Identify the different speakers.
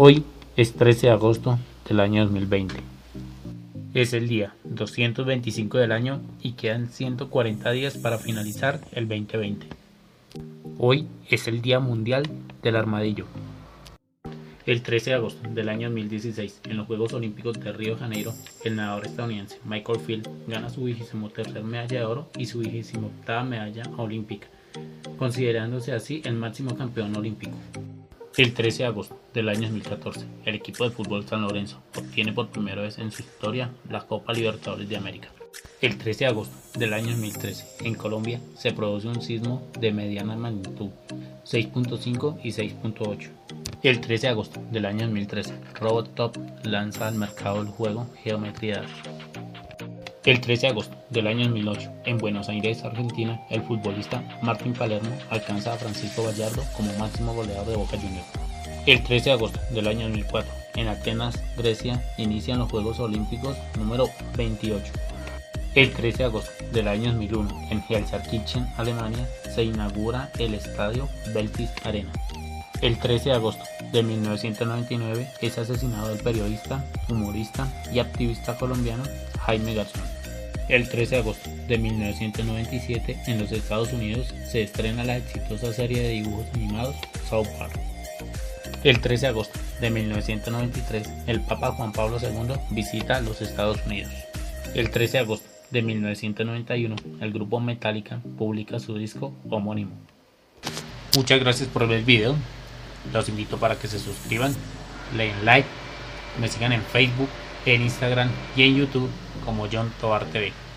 Speaker 1: Hoy es 13 de agosto del año 2020. Es el día 225 del año y quedan 140 días para finalizar el 2020. Hoy es el Día Mundial del Armadillo. El 13 de agosto del año 2016, en los Juegos Olímpicos de Río de Janeiro, el nadador estadounidense Michael Field gana su vigésimo tercer medalla de oro y su vigésimo octava medalla olímpica, considerándose así el máximo campeón olímpico. El 13 de agosto del año 2014, el equipo de fútbol San Lorenzo obtiene por primera vez en su historia la Copa Libertadores de América. El 13 de agosto del año 2013, en Colombia, se produce un sismo de mediana magnitud, 6.5 y 6.8 el 13 de agosto del año 2013, Robot Top lanza al mercado el juego Geometry Dash. El 13 de agosto del año 2008, en Buenos Aires, Argentina, el futbolista Martín Palermo alcanza a Francisco Gallardo como máximo goleador de Boca Juniors. El 13 de agosto del año 2004, en Atenas, Grecia, inician los Juegos Olímpicos número 28. El 13 de agosto del año 2001, en Helsinki, Alemania, se inaugura el estadio Beltis Arena. El 13 de agosto de 1999 es asesinado el periodista, humorista y activista colombiano Jaime Garzón. El 13 de agosto de 1997 en los Estados Unidos se estrena la exitosa serie de dibujos animados South Park. El 13 de agosto de 1993 el Papa Juan Pablo II visita los Estados Unidos. El 13 de agosto de 1991 el grupo Metallica publica su disco homónimo. Muchas gracias por ver el video. Los invito para que se suscriban, le den like, me sigan en Facebook, en Instagram y en YouTube como John Tobar TV.